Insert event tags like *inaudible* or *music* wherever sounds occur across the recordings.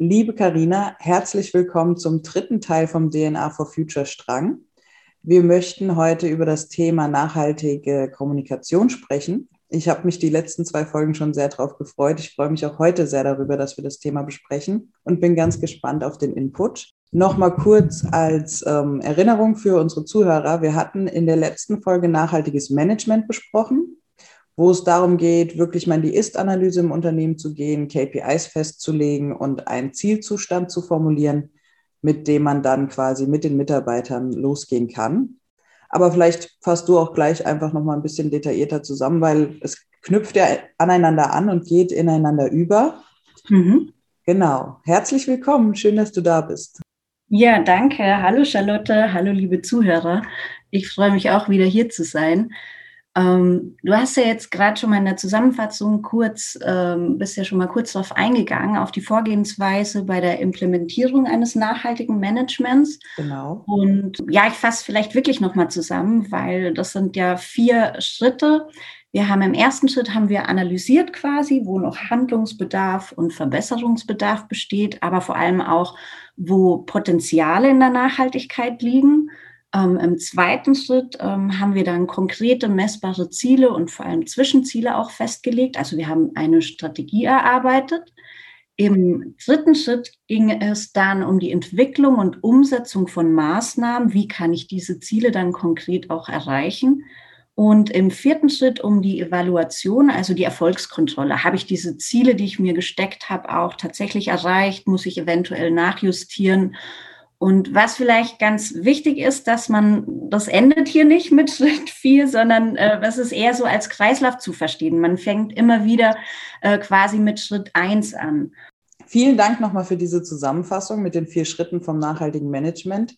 Liebe Karina, herzlich willkommen zum dritten Teil vom DNA for Future Strang. Wir möchten heute über das Thema nachhaltige Kommunikation sprechen. Ich habe mich die letzten zwei Folgen schon sehr darauf gefreut. Ich freue mich auch heute sehr darüber, dass wir das Thema besprechen und bin ganz gespannt auf den Input. Nochmal kurz als ähm, Erinnerung für unsere Zuhörer. Wir hatten in der letzten Folge nachhaltiges Management besprochen wo es darum geht, wirklich mal in die Ist-Analyse im Unternehmen zu gehen, KPIs festzulegen und einen Zielzustand zu formulieren, mit dem man dann quasi mit den Mitarbeitern losgehen kann. Aber vielleicht fasst du auch gleich einfach noch mal ein bisschen detaillierter zusammen, weil es knüpft ja aneinander an und geht ineinander über. Mhm. Genau. Herzlich willkommen. Schön, dass du da bist. Ja, danke. Hallo Charlotte. Hallo liebe Zuhörer. Ich freue mich auch wieder hier zu sein. Ähm, du hast ja jetzt gerade schon mal in der Zusammenfassung kurz, ähm, bist ja schon mal kurz darauf eingegangen, auf die Vorgehensweise bei der Implementierung eines nachhaltigen Managements. Genau. Und ja, ich fasse vielleicht wirklich nochmal zusammen, weil das sind ja vier Schritte. Wir haben im ersten Schritt haben wir analysiert quasi, wo noch Handlungsbedarf und Verbesserungsbedarf besteht, aber vor allem auch, wo Potenziale in der Nachhaltigkeit liegen. Ähm, Im zweiten Schritt ähm, haben wir dann konkrete messbare Ziele und vor allem Zwischenziele auch festgelegt. Also wir haben eine Strategie erarbeitet. Im dritten Schritt ging es dann um die Entwicklung und Umsetzung von Maßnahmen. Wie kann ich diese Ziele dann konkret auch erreichen? Und im vierten Schritt um die Evaluation, also die Erfolgskontrolle. Habe ich diese Ziele, die ich mir gesteckt habe, auch tatsächlich erreicht? Muss ich eventuell nachjustieren? Und was vielleicht ganz wichtig ist, dass man, das endet hier nicht mit *laughs* Schritt vier, sondern äh, das ist eher so als Kreislauf zu verstehen. Man fängt immer wieder äh, quasi mit Schritt eins an. Vielen Dank nochmal für diese Zusammenfassung mit den vier Schritten vom nachhaltigen Management.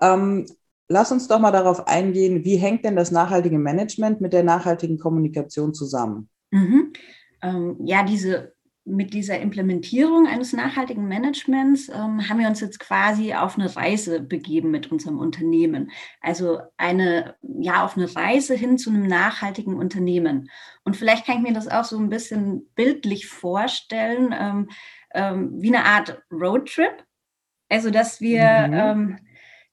Ähm, lass uns doch mal darauf eingehen, wie hängt denn das nachhaltige Management mit der nachhaltigen Kommunikation zusammen? Mhm. Ähm, ja, diese mit dieser Implementierung eines nachhaltigen Managements ähm, haben wir uns jetzt quasi auf eine Reise begeben mit unserem Unternehmen. Also eine, ja, auf eine Reise hin zu einem nachhaltigen Unternehmen. Und vielleicht kann ich mir das auch so ein bisschen bildlich vorstellen, ähm, ähm, wie eine Art Roadtrip. Also, dass wir, mhm.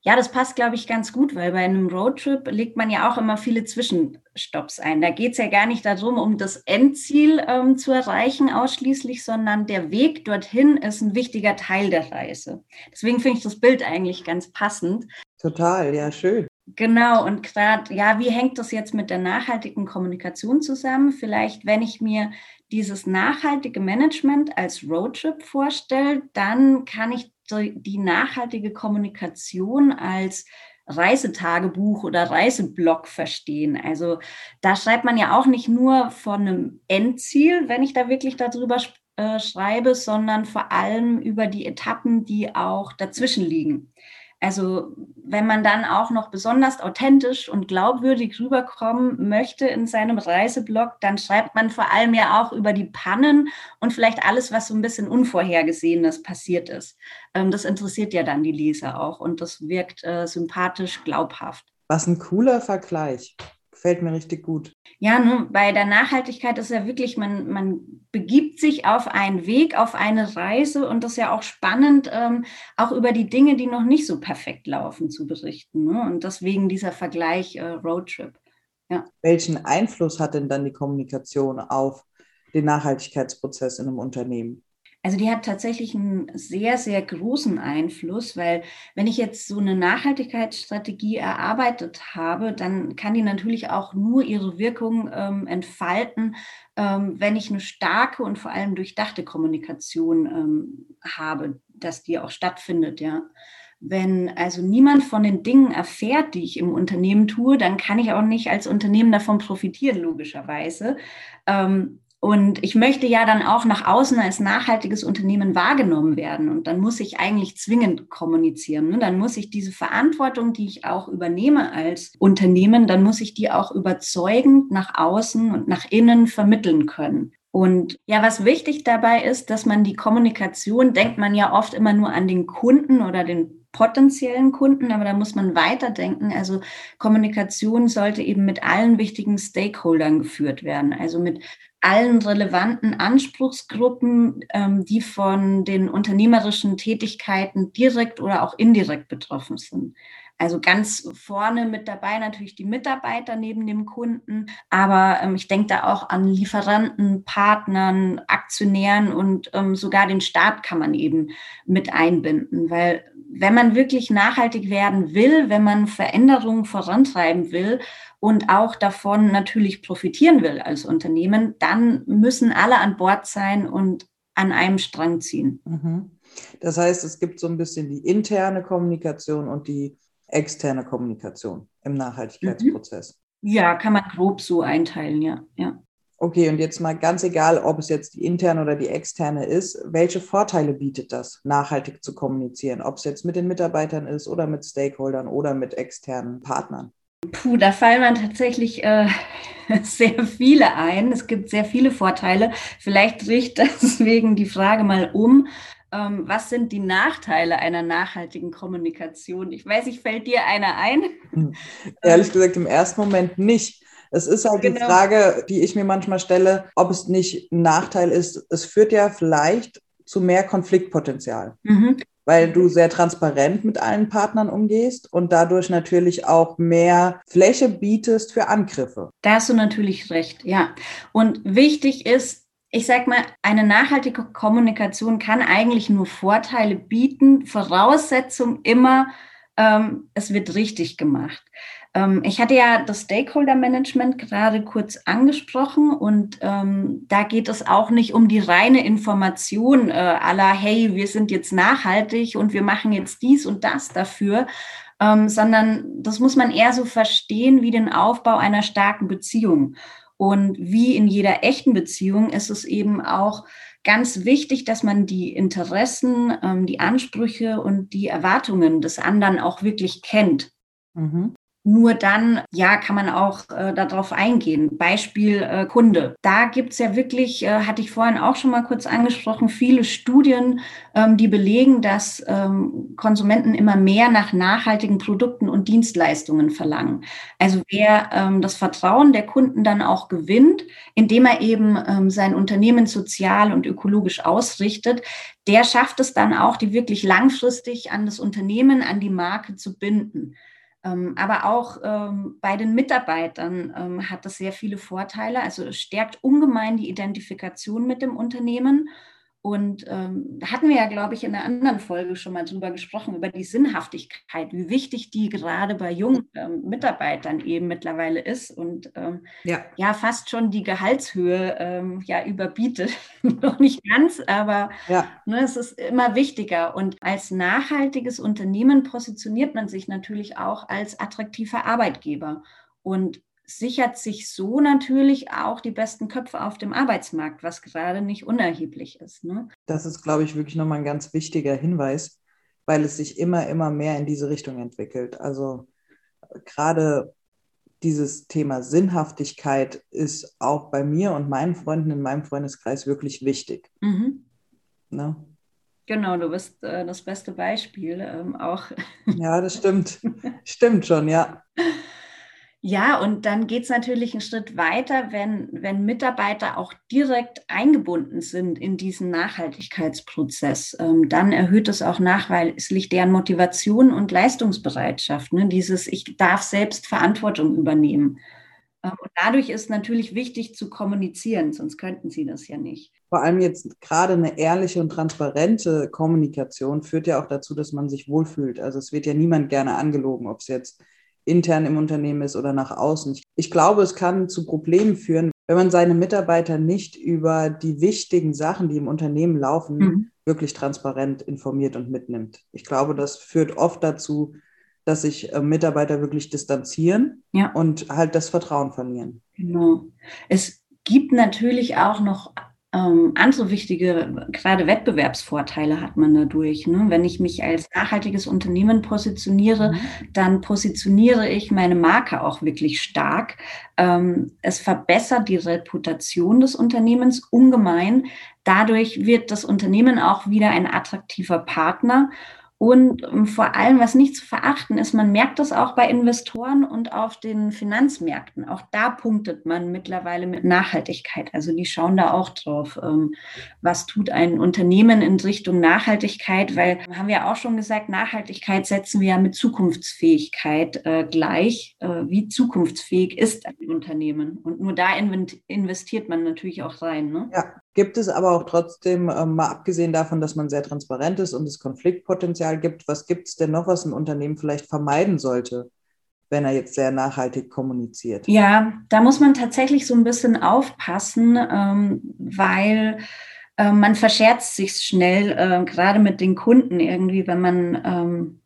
Ja, das passt, glaube ich, ganz gut, weil bei einem Roadtrip legt man ja auch immer viele Zwischenstopps ein. Da geht es ja gar nicht darum, um das Endziel ähm, zu erreichen ausschließlich, sondern der Weg dorthin ist ein wichtiger Teil der Reise. Deswegen finde ich das Bild eigentlich ganz passend. Total, ja, schön. Genau, und gerade, ja, wie hängt das jetzt mit der nachhaltigen Kommunikation zusammen? Vielleicht, wenn ich mir dieses nachhaltige Management als Roadtrip vorstelle, dann kann ich die nachhaltige Kommunikation als Reisetagebuch oder Reiseblog verstehen. Also da schreibt man ja auch nicht nur von einem Endziel, wenn ich da wirklich darüber äh, schreibe, sondern vor allem über die Etappen, die auch dazwischen liegen. Also wenn man dann auch noch besonders authentisch und glaubwürdig rüberkommen möchte in seinem Reiseblog, dann schreibt man vor allem ja auch über die Pannen und vielleicht alles, was so ein bisschen Unvorhergesehenes passiert ist. Ähm, das interessiert ja dann die Leser auch und das wirkt äh, sympathisch, glaubhaft. Was ein cooler Vergleich. Gefällt mir richtig gut. Ja, nun, bei der Nachhaltigkeit ist ja wirklich, man, man begibt sich auf einen Weg, auf eine Reise und das ist ja auch spannend, ähm, auch über die Dinge, die noch nicht so perfekt laufen, zu berichten. Ne? Und deswegen dieser Vergleich äh, Roadtrip. Ja. Welchen Einfluss hat denn dann die Kommunikation auf den Nachhaltigkeitsprozess in einem Unternehmen? Also die hat tatsächlich einen sehr, sehr großen Einfluss, weil wenn ich jetzt so eine Nachhaltigkeitsstrategie erarbeitet habe, dann kann die natürlich auch nur ihre Wirkung ähm, entfalten, ähm, wenn ich eine starke und vor allem durchdachte Kommunikation ähm, habe, dass die auch stattfindet, ja. Wenn also niemand von den Dingen erfährt, die ich im Unternehmen tue, dann kann ich auch nicht als Unternehmen davon profitieren, logischerweise. Ähm, Und ich möchte ja dann auch nach außen als nachhaltiges Unternehmen wahrgenommen werden. Und dann muss ich eigentlich zwingend kommunizieren. Ne? Dann muss ich diese Verantwortung, die ich auch übernehme als Unternehmen, dann muss ich die auch überzeugend nach außen und nach innen vermitteln können. Und ja, was wichtig dabei ist, dass man die Kommunikation, denkt man ja oft immer nur an den Kunden oder den potenziellen Kunden, aber da muss man weiterdenken. Also Kommunikation sollte eben mit allen wichtigen Stakeholdern geführt werden, also mit allen relevanten Anspruchsgruppen, ähm, die von den unternehmerischen Tätigkeiten direkt oder auch indirekt betroffen sind. Also ganz vorne mit dabei natürlich die Mitarbeiter neben dem Kunden, aber ähm, ich denke da auch an Lieferanten, Partnern, Aktionären und ähm, sogar den Staat kann man eben mit einbinden, weil wenn man wirklich nachhaltig werden will, wenn man Veränderungen vorantreiben will und auch davon natürlich profitieren will als Unternehmen, dann müssen alle an Bord sein und an einem Strang ziehen. Mhm. Das heißt, es gibt so ein bisschen die interne Kommunikation und die externe Kommunikation im Nachhaltigkeitsprozess. Mhm. Ja, kann man grob so einteilen, ja. ja. Okay, und jetzt mal ganz egal, ob es jetzt die interne oder die externe ist, welche Vorteile bietet das, nachhaltig zu kommunizieren? Ob es jetzt mit den Mitarbeitern ist oder mit Stakeholdern oder mit externen Partnern? Puh, da fallen man tatsächlich äh, *laughs* sehr viele ein. Es gibt sehr viele Vorteile. Vielleicht richtet *laughs* deswegen die Frage mal um. Ähm, was sind die Nachteile einer nachhaltigen Kommunikation? Ich weiß nicht, fällt dir einer ein? Hm. *laughs* Ehrlich gesagt, im ersten Moment nicht. Es ist halt genau. die Frage, die ich mir manchmal stelle, ob es nicht ein Nachteil ist. Es führt ja vielleicht zu mehr Konfliktpotenzial, mhm. weil du sehr transparent mit allen Partnern umgehst und dadurch natürlich auch mehr Fläche bietest für Angriffe. Da hast du natürlich recht, ja. Und wichtig ist, ich sag mal, eine nachhaltige Kommunikation kann eigentlich nur Vorteile bieten. Voraussetzung immer, ähm, es wird richtig gemacht. Ähm, ich hatte ja das Stakeholder Management gerade kurz angesprochen und ähm, da geht es auch nicht um die reine Information äh, aller, hey, wir sind jetzt nachhaltig und wir machen jetzt dies und das dafür, ähm, sondern das muss man eher so verstehen wie den Aufbau einer starken Beziehung. Und wie in jeder echten Beziehung ist es eben auch ganz wichtig, dass man die Interessen, ähm, die Ansprüche und die Erwartungen des anderen auch wirklich kennt. Mhm nur dann, ja, kann man auch äh, darauf eingehen. Beispiel äh, Kunde. Da gibt's ja wirklich, äh, hatte ich vorhin auch schon mal kurz angesprochen, viele Studien, ähm, die belegen, dass ähm, Konsumenten immer mehr nach nachhaltigen Produkten und Dienstleistungen verlangen. Also wer ähm, das Vertrauen der Kunden dann auch gewinnt, indem er eben ähm, sein Unternehmen sozial und ökologisch ausrichtet, der schafft es dann auch, die wirklich langfristig an das Unternehmen, an die Marke zu binden. Ähm, aber auch ähm, bei den Mitarbeitern ähm, hat das sehr viele Vorteile. Also es stärkt ungemein die Identifikation mit dem Unternehmen und ähm, da hatten wir ja, glaube ich, in einer anderen Folge schon mal drüber gesprochen, über die Sinnhaftigkeit, wie wichtig die gerade bei jungen ähm, Mitarbeitern eben mittlerweile ist und ähm, ja. ja. fast schon die Gehaltshöhe ähm, ja überbietet. *laughs* Noch nicht ganz, aber ja. ne, es ist immer wichtiger. Und als nachhaltiges Unternehmen positioniert man sich natürlich auch als attraktiver Arbeitgeber. Und sichert sich so natürlich auch die besten Köpfe auf dem Arbeitsmarkt, was gerade nicht unerheblich ist. Ne? Das ist, glaube ich, wirklich nochmal ein ganz wichtiger Hinweis, weil es sich immer, immer mehr in diese Richtung entwickelt. Also gerade dieses Thema Sinnhaftigkeit ist auch bei mir und meinen Freunden in meinem Freundeskreis wirklich wichtig. Mhm. Ne? Genau, du bist äh, das beste Beispiel ähm, auch. Ja, das stimmt. stimmt schon, ja. *laughs* Ja, und dann geht es natürlich einen Schritt weiter, wenn, wenn Mitarbeiter auch direkt eingebunden sind in diesen Nachhaltigkeitsprozess. Ähm, dann erhöht es auch nachweislich deren Motivation und Leistungsbereitschaft. Ne? Dieses, ich darf selbst Verantwortung übernehmen. Ähm, und dadurch ist natürlich wichtig zu kommunizieren, sonst könnten sie das ja nicht. Vor allem jetzt gerade eine ehrliche und transparente Kommunikation führt ja auch dazu, dass man sich wohlfühlt. Also es wird ja niemand gerne angelogen, ob es jetzt intern im Unternehmen ist oder nach außen. Ich glaube, es kann zu Problemen führen, wenn man seine Mitarbeiter nicht über die wichtigen Sachen, die im Unternehmen laufen, mhm. wirklich transparent informiert und mitnimmt. Ich glaube, das führt oft dazu, dass sich äh, Mitarbeiter wirklich distanzieren ja. und halt das Vertrauen verlieren. Genau. Es gibt natürlich auch noch ähm, andere wichtige, gerade Wettbewerbsvorteile hat man dadurch. Ne? Wenn ich mich als nachhaltiges Unternehmen positioniere, mhm. dann positioniere ich meine Marke auch wirklich stark. Ähm, es verbessert die Reputation des Unternehmens ungemein. Dadurch wird das Unternehmen auch wieder ein attraktiver Partner und ähm, vor allem, was nicht zu verachten ist, man merkt das auch bei Investoren und auf den Finanzmärkten. Auch da punktet man mittlerweile mit Nachhaltigkeit. Also die schauen da auch drauf, ähm, was tut ein Unternehmen in Richtung Nachhaltigkeit, weil haben wir auch schon gesagt, Nachhaltigkeit setzen wir ja mit Zukunftsfähigkeit äh, gleich. Äh, wie zukunftsfähig ist ein Unternehmen? Und nur da investiert man natürlich auch rein. Ne? Ja, gibt es aber auch trotzdem, ähm, mal abgesehen davon, dass man sehr transparent ist und es Konfliktpotenzial gibt, was gibt es denn noch, was ein Unternehmen vielleicht vermeiden sollte, wenn er jetzt sehr nachhaltig kommuniziert? Ja, da muss man tatsächlich so ein bisschen aufpassen, ähm, weil äh, man verscherzt sich schnell, äh, gerade mit den Kunden irgendwie, wenn man ähm,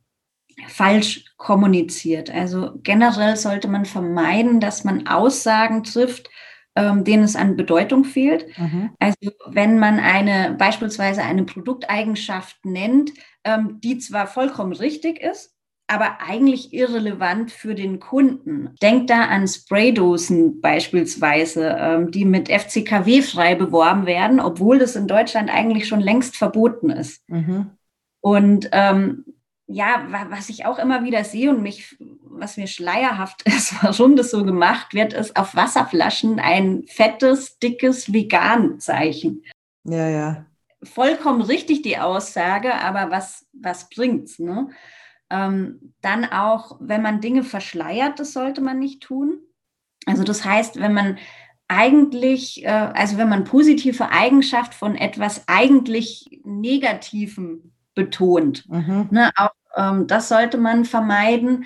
falsch kommuniziert. Also generell sollte man vermeiden, dass man Aussagen trifft, ähm, denen es an Bedeutung fehlt. Mhm. Also wenn man eine beispielsweise eine Produkteigenschaft nennt, ähm, die zwar vollkommen richtig ist, aber eigentlich irrelevant für den Kunden. Denkt da an Spraydosen beispielsweise, ähm, die mit FCKW frei beworben werden, obwohl das in Deutschland eigentlich schon längst verboten ist. Mhm. Und ähm, ja, was ich auch immer wieder sehe und mich, was mir schleierhaft *laughs* ist, warum das so gemacht wird, ist auf Wasserflaschen ein fettes, dickes Vegan-Zeichen. Ja, ja. Vollkommen richtig die Aussage, aber was, was bringt's, ne? Ähm, dann auch, wenn man Dinge verschleiert, das sollte man nicht tun. Also das heißt, wenn man eigentlich, äh, also wenn man positive Eigenschaft von etwas eigentlich Negativem betont. Mhm. Ne, auch das sollte man vermeiden.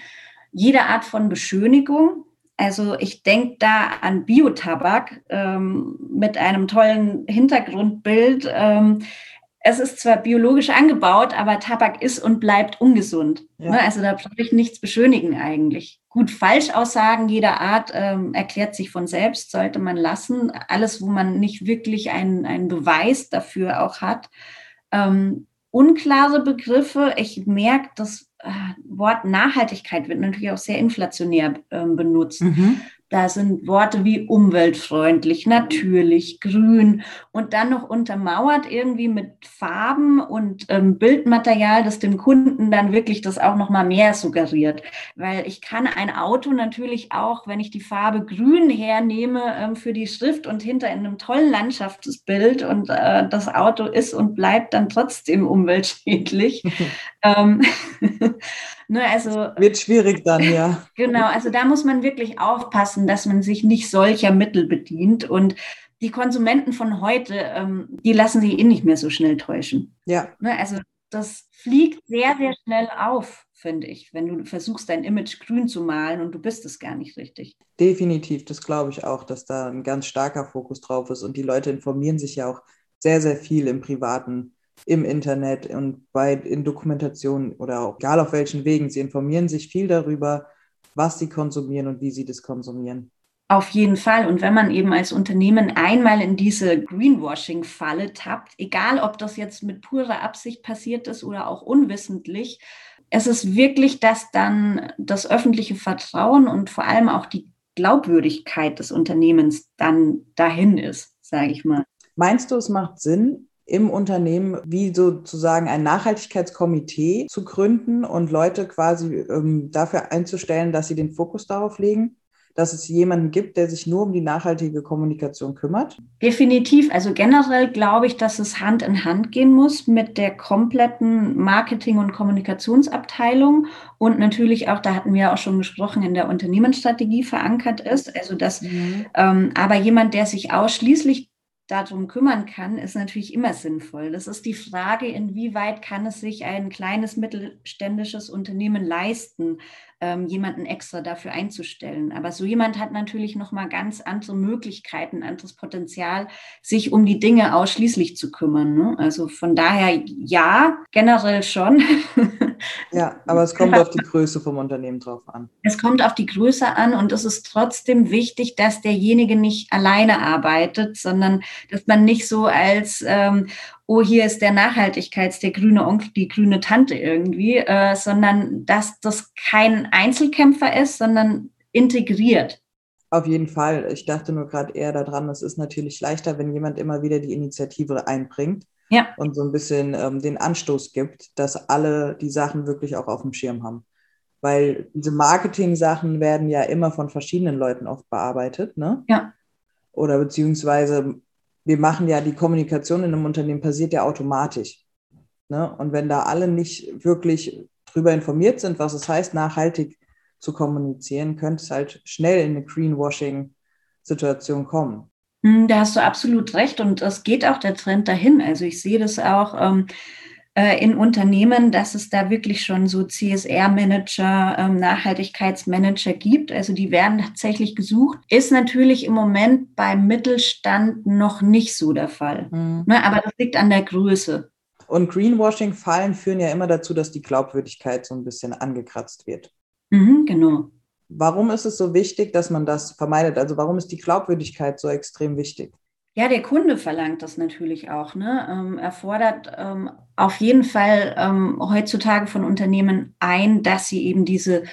Jede Art von Beschönigung. Also ich denke da an Biotabak ähm, mit einem tollen Hintergrundbild. Ähm, es ist zwar biologisch angebaut, aber Tabak ist und bleibt ungesund. Ja. Ne? Also da brauche ich nichts beschönigen eigentlich. Gut, Falschaussagen jeder Art ähm, erklärt sich von selbst, sollte man lassen. Alles, wo man nicht wirklich einen, einen Beweis dafür auch hat. Ähm, unklare Begriffe. Ich merke, das äh, Wort Nachhaltigkeit wird natürlich auch sehr inflationär äh, benutzt. Mhm. Da sind Worte wie umweltfreundlich, natürlich, grün und dann noch untermauert irgendwie mit Farben und ähm, Bildmaterial, das dem Kunden dann wirklich das auch noch mal mehr suggeriert. Weil ich kann ein Auto natürlich auch, wenn ich die Farbe grün hernehme ähm, für die Schrift und hinter in einem tollen Landschaftsbild und äh, das Auto ist und bleibt dann trotzdem umweltschädlich. *laughs* ähm, *laughs* Ne, also, Wird schwierig dann, ja. Genau, also da muss man wirklich aufpassen, dass man sich nicht solcher Mittel bedient. Und die Konsumenten von heute, ähm, die lassen sich eh nicht mehr so schnell täuschen. Ja. Ne, also das fliegt sehr, sehr schnell auf, finde ich, wenn du versuchst, dein Image grün zu malen und du bist es gar nicht richtig. Definitiv, das glaube ich auch, dass da ein ganz starker Fokus drauf ist. Und die Leute informieren sich ja auch sehr, sehr viel im privaten im Internet und bei, in Dokumentationen oder auch, egal auf welchen Wegen. Sie informieren sich viel darüber, was sie konsumieren und wie sie das konsumieren. Auf jeden Fall. Und wenn man eben als Unternehmen einmal in diese Greenwashing-Falle tappt, egal ob das jetzt mit purer Absicht passiert ist oder auch unwissentlich, es ist wirklich, dass dann das öffentliche Vertrauen und vor allem auch die Glaubwürdigkeit des Unternehmens dann dahin ist, sage ich mal. Meinst du, es macht Sinn, im Unternehmen wie sozusagen ein Nachhaltigkeitskomitee zu gründen und Leute quasi ähm, dafür einzustellen, dass sie den Fokus darauf legen? dass es jemanden gibt, der sich nur um die nachhaltige Kommunikation kümmert? Definitiv. Also generell glaube ich, dass es Hand in Hand gehen muss mit der kompletten Marketing- und Kommunikationsabteilung und natürlich auch, da hatten wir auch schon gesprochen, in der Unternehmensstrategie verankert ist. Also dass mhm. ähm, aber jemand, der sich ausschließlich darum kümmern kann, ist natürlich immer sinnvoll. Das ist die Frage, inwieweit kann es sich ein kleines mittelständisches Unternehmen leisten, ähm, jemanden extra dafür einzustellen. Aber so jemand hat natürlich noch mal ganz andere Möglichkeiten, anderes Potenzial, sich um die Dinge ausschließlich zu kümmern. Ne? Also von daher ja, generell schon. *laughs* Ja, aber es kommt auf die Größe vom Unternehmen drauf an. Es kommt auf die Größe an und es ist trotzdem wichtig, dass derjenige nicht alleine arbeitet, sondern dass man nicht so als, ähm, oh, hier ist der Nachhaltigkeits, der grüne Onkel, die grüne Tante irgendwie, äh, sondern dass das kein Einzelkämpfer ist, sondern integriert. Auf jeden Fall. Ich dachte nur gerade eher daran, es ist natürlich leichter, wenn jemand immer wieder die Initiative einbringt ja. und so ein bisschen ähm, den Anstoß gibt, dass alle die Sachen wirklich auch auf dem Schirm haben. Weil diese Marketing-Sachen werden ja immer von verschiedenen Leuten oft bearbeitet, ne? Ja. Oder beziehungsweise wir machen ja die Kommunikation in einem Unternehmen passiert ja automatisch. Ne? Und wenn da alle nicht wirklich drüber informiert sind, was es heißt, nachhaltig zu kommunizieren, könnte es halt schnell in eine Greenwashing-Situation kommen. Hm, da hast du absolut recht und es geht auch der Trend dahin. Also ich sehe das auch ähm, äh, in Unternehmen, dass es da wirklich schon so CSR-Manager, ähm, Nachhaltigkeitsmanager gibt. Also die werden tatsächlich gesucht. Ist natürlich im Moment beim Mittelstand noch nicht so der Fall. Mhm. Ne, aber das liegt an der Größe. Und Greenwashing-Fallen führen ja immer dazu, dass die Glaubwürdigkeit so ein bisschen angekratzt wird. Mhm, genau. Warum ist es so wichtig, dass man das vermeidet? Also warum ist die Glaubwürdigkeit so extrem wichtig? Ja, der Kunde verlangt das natürlich auch. Ne? Ähm, er fordert ähm, auf jeden Fall ähm, heutzutage von Unternehmen ein, dass sie eben diese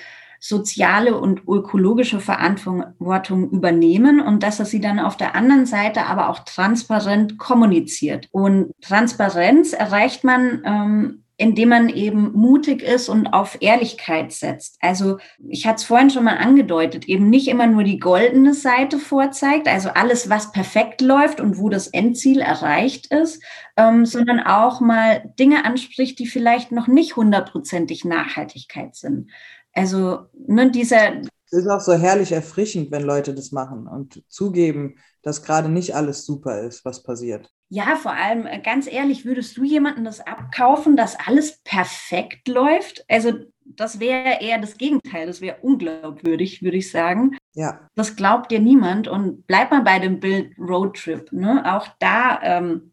soziale und ökologische Verantwortung übernehmen und dass er sie dann auf der anderen Seite aber auch transparent kommuniziert. Und Transparenz erreicht man ähm, indem man eben mutig ist und auf Ehrlichkeit setzt. Also ich hatte es vorhin schon mal angedeutet, eben nicht immer nur die goldene Seite vorzeigt, also alles, was perfekt läuft und wo das Endziel erreicht ist, ähm, sondern auch mal Dinge anspricht, die vielleicht noch nicht hundertprozentig Nachhaltigkeit sind. Also ne, dieser... Es ist auch so herrlich erfrischend, wenn Leute das machen und zugeben, dass gerade nicht alles super ist, was passiert. Ja, vor allem, äh, ganz ehrlich, würdest du jemandem das abkaufen, dass alles perfekt läuft? Also, das wäre eher das Gegenteil. Das wäre unglaubwürdig, würde ich sagen. Ja. Das glaubt dir niemand. Und bleib mal bei dem Bild Roadtrip. Ne? Auch da ähm,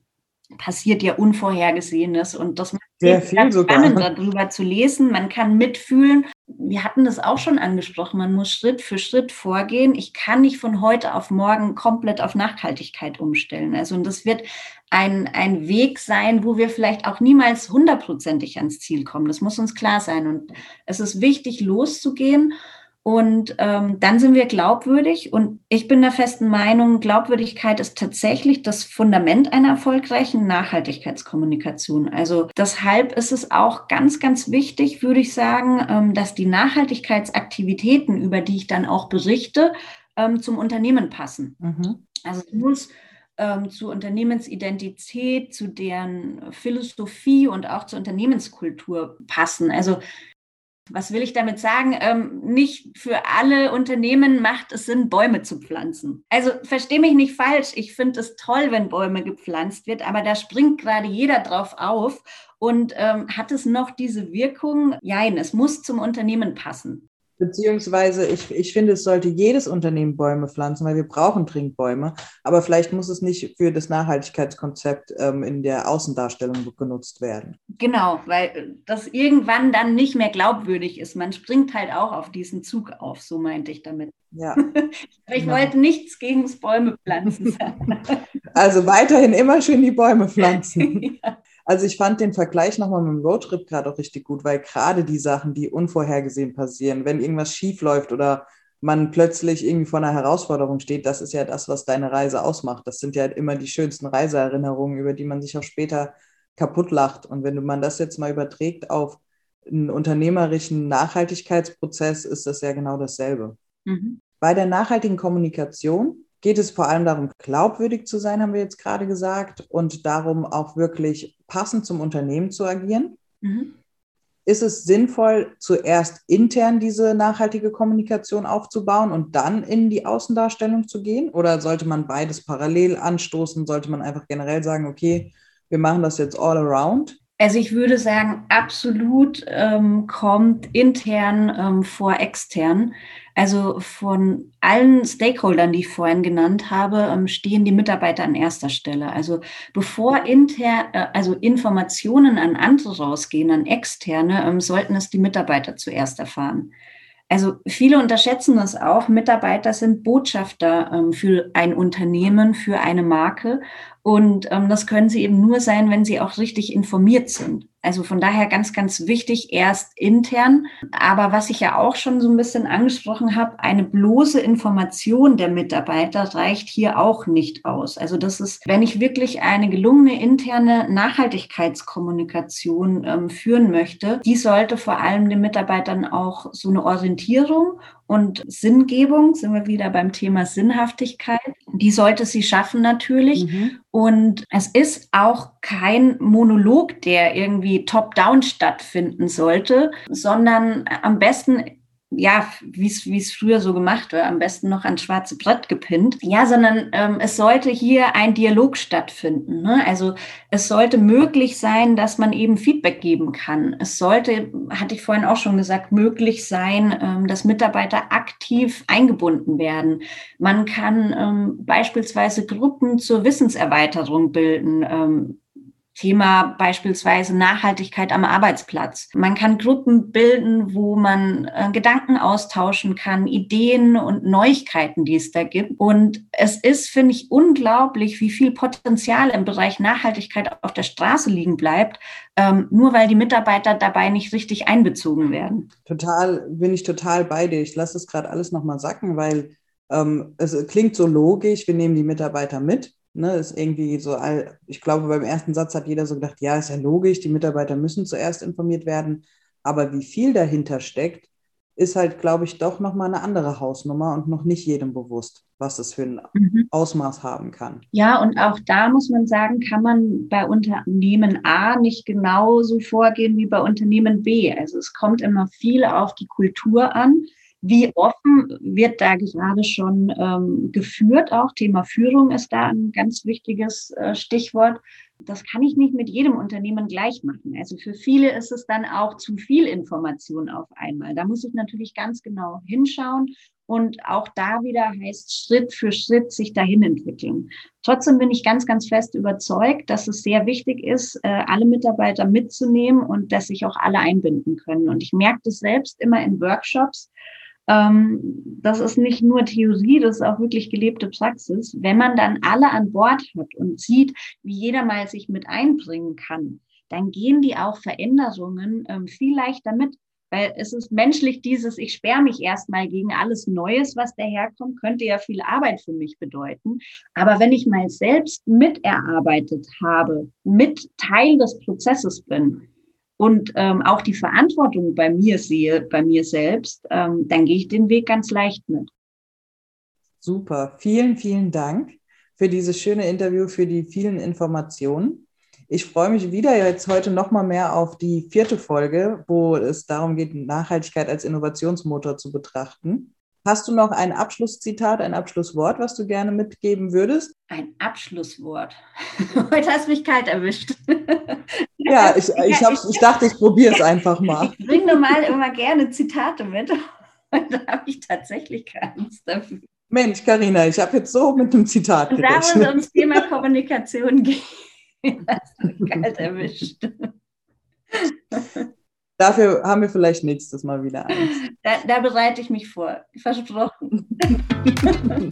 passiert ja Unvorhergesehenes und das macht sehr viel sogar. spannend darüber zu lesen. Man kann mitfühlen. Wir hatten das auch schon angesprochen. Man muss Schritt für Schritt vorgehen. Ich kann nicht von heute auf morgen komplett auf Nachhaltigkeit umstellen. Also und das wird ein, ein Weg sein, wo wir vielleicht auch niemals hundertprozentig ans Ziel kommen. Das muss uns klar sein. Und es ist wichtig, loszugehen und ähm, dann sind wir glaubwürdig. Und ich bin der festen Meinung, Glaubwürdigkeit ist tatsächlich das Fundament einer erfolgreichen Nachhaltigkeitskommunikation. Also deshalb ist es auch ganz, ganz wichtig, würde ich sagen, ähm, dass die Nachhaltigkeitsaktivitäten, über die ich dann auch berichte, ähm, zum Unternehmen passen. Mhm. Also es muss ähm, zur Unternehmensidentität, zu deren Philosophie und auch zur Unternehmenskultur passen. Also was will ich damit sagen? Ähm, nicht für alle Unternehmen macht es Sinn, Bäume zu pflanzen. Also verstehe mich nicht falsch. Ich finde es toll, wenn Bäume gepflanzt wird, aber da springt gerade jeder drauf auf und ähm, hat es noch diese Wirkung? Nein, es muss zum Unternehmen passen. Beziehungsweise, ich, ich finde, es sollte jedes Unternehmen Bäume pflanzen, weil wir brauchen Trinkbäume. Aber vielleicht muss es nicht für das Nachhaltigkeitskonzept ähm, in der Außendarstellung genutzt werden. Genau, weil das irgendwann dann nicht mehr glaubwürdig ist. Man springt halt auch auf diesen Zug auf, so meinte ich damit. Ja. *laughs* ich genau. wollte nichts gegen das Bäume pflanzen *laughs* also weiterhin immer schön die Bäume pflanzen. *laughs* ja. Also ich fand den Vergleich nochmal mit dem Roadtrip gerade auch richtig gut, weil gerade die Sachen, die unvorhergesehen passieren, wenn irgendwas schief läuft oder man plötzlich irgendwie vor einer Herausforderung steht, das ist ja das, was deine Reise ausmacht. Das sind ja immer die schönsten Reiseerinnerungen, über die man sich auch später kaputt lacht. Und wenn man das jetzt mal überträgt auf einen unternehmerischen Nachhaltigkeitsprozess, ist das ja genau dasselbe. Mhm. Bei der nachhaltigen Kommunikation geht es vor allem darum, glaubwürdig zu sein, haben wir jetzt gerade gesagt, und darum auch wirklich passend zum Unternehmen zu agieren. Mhm. Ist es sinnvoll, zuerst intern diese nachhaltige Kommunikation aufzubauen und dann in die Außendarstellung zu gehen? Oder sollte man beides parallel anstoßen? Sollte man einfach generell sagen, okay, wir machen das jetzt all around? Also ich würde sagen, absolut ähm, kommt intern ähm, vor extern. Also von allen Stakeholdern, die ich vorhin genannt habe, ähm, stehen die Mitarbeiter an erster Stelle. Also bevor intern, äh, also Informationen an andere rausgehen, an externe, ähm, sollten es die Mitarbeiter zuerst erfahren. Also viele unterschätzen das auch. Mitarbeiter sind Botschafter ähm, für ein Unternehmen, für eine Marke. Und ähm, das können sie eben nur sein, wenn sie auch richtig informiert sind. Also von daher ganz, ganz wichtig, erst intern. Aber was ich ja auch schon so ein bisschen angesprochen habe, eine bloße Information der Mitarbeiter reicht hier auch nicht aus. Also das ist, wenn ich wirklich eine gelungene interne Nachhaltigkeitskommunikation ähm, führen möchte, die sollte vor allem den Mitarbeitern auch so eine Orientierung und Sinngebung, sind wir wieder beim Thema Sinnhaftigkeit, die sollte sie schaffen natürlich. Mhm. Und es ist auch kein Monolog, der irgendwie top-down stattfinden sollte, sondern am besten ja, wie es früher so gemacht war, am besten noch ans schwarze Brett gepinnt. Ja, sondern ähm, es sollte hier ein Dialog stattfinden. Ne? Also es sollte möglich sein, dass man eben Feedback geben kann. Es sollte, hatte ich vorhin auch schon gesagt, möglich sein, ähm, dass Mitarbeiter aktiv eingebunden werden. Man kann ähm, beispielsweise Gruppen zur Wissenserweiterung bilden. Ähm, Thema beispielsweise Nachhaltigkeit am Arbeitsplatz. Man kann Gruppen bilden, wo man äh, Gedanken austauschen kann, Ideen und Neuigkeiten, die es da gibt. Und es ist, finde ich, unglaublich, wie viel Potenzial im Bereich Nachhaltigkeit auf der Straße liegen bleibt, ähm, nur weil die Mitarbeiter dabei nicht richtig einbezogen werden. Total, bin ich total bei dir. Ich lasse es gerade alles nochmal sacken, weil ähm, es klingt so logisch, wir nehmen die Mitarbeiter mit Ne, ist irgendwie so, ich glaube, beim ersten Satz hat jeder so gedacht, ja, ist ja logisch, die Mitarbeiter müssen zuerst informiert werden. Aber wie viel dahinter steckt, ist halt, glaube ich, doch nochmal eine andere Hausnummer und noch nicht jedem bewusst, was es für ein mhm. Ausmaß haben kann. Ja, und auch da muss man sagen, kann man bei Unternehmen A nicht genauso vorgehen wie bei Unternehmen B. Also es kommt immer viel auf die Kultur an. Wie offen wird da gerade schon ähm, geführt? Auch Thema Führung ist da ein ganz wichtiges äh, Stichwort. Das kann ich nicht mit jedem Unternehmen gleich machen. Also für viele ist es dann auch zu viel Information auf einmal. Da muss ich natürlich ganz genau hinschauen und auch da wieder heißt Schritt für Schritt sich dahin entwickeln. Trotzdem bin ich ganz, ganz fest überzeugt, dass es sehr wichtig ist, äh, alle Mitarbeiter mitzunehmen und dass sich auch alle einbinden können. Und ich merke das selbst immer in Workshops, das ist nicht nur Theorie, das ist auch wirklich gelebte Praxis. Wenn man dann alle an Bord hat und sieht, wie jeder mal sich mit einbringen kann, dann gehen die auch Veränderungen ähm, viel leichter mit. Weil es ist menschlich dieses, ich sperre mich erstmal gegen alles Neues, was daherkommt, könnte ja viel Arbeit für mich bedeuten. Aber wenn ich mal selbst miterarbeitet habe, mit Teil des Prozesses bin, und ähm, auch die Verantwortung bei mir sehe, bei mir selbst, ähm, dann gehe ich den Weg ganz leicht mit. Super, vielen, vielen Dank für dieses schöne Interview, für die vielen Informationen. Ich freue mich wieder jetzt heute noch mal mehr auf die vierte Folge, wo es darum geht, Nachhaltigkeit als Innovationsmotor zu betrachten. Hast du noch ein Abschlusszitat, ein Abschlusswort, was du gerne mitgeben würdest? Ein Abschlusswort. *laughs* Heute hast du mich kalt erwischt. ja, ich, ich, hab, ich dachte, ich probiere es *laughs* einfach mal. Ich bringe normal immer gerne Zitate mit. *laughs* Und da habe ich tatsächlich keins dafür. Mensch, Karina, ich habe jetzt so mit dem Zitat gerechnet. Da, wo es ums Thema Kommunikation geht, hast du mich kalt erwischt. Dafür haben wir vielleicht nächstes Mal wieder eins. *laughs* Da, da bereite ich mich vor. Versprochen. *laughs*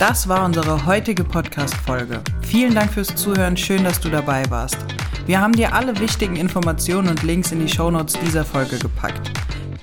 Das war unsere heutige Podcast-Folge. Vielen Dank fürs Zuhören. Schön, dass du dabei warst. Wir haben dir alle wichtigen Informationen und Links in die Shownotes dieser Folge gepackt.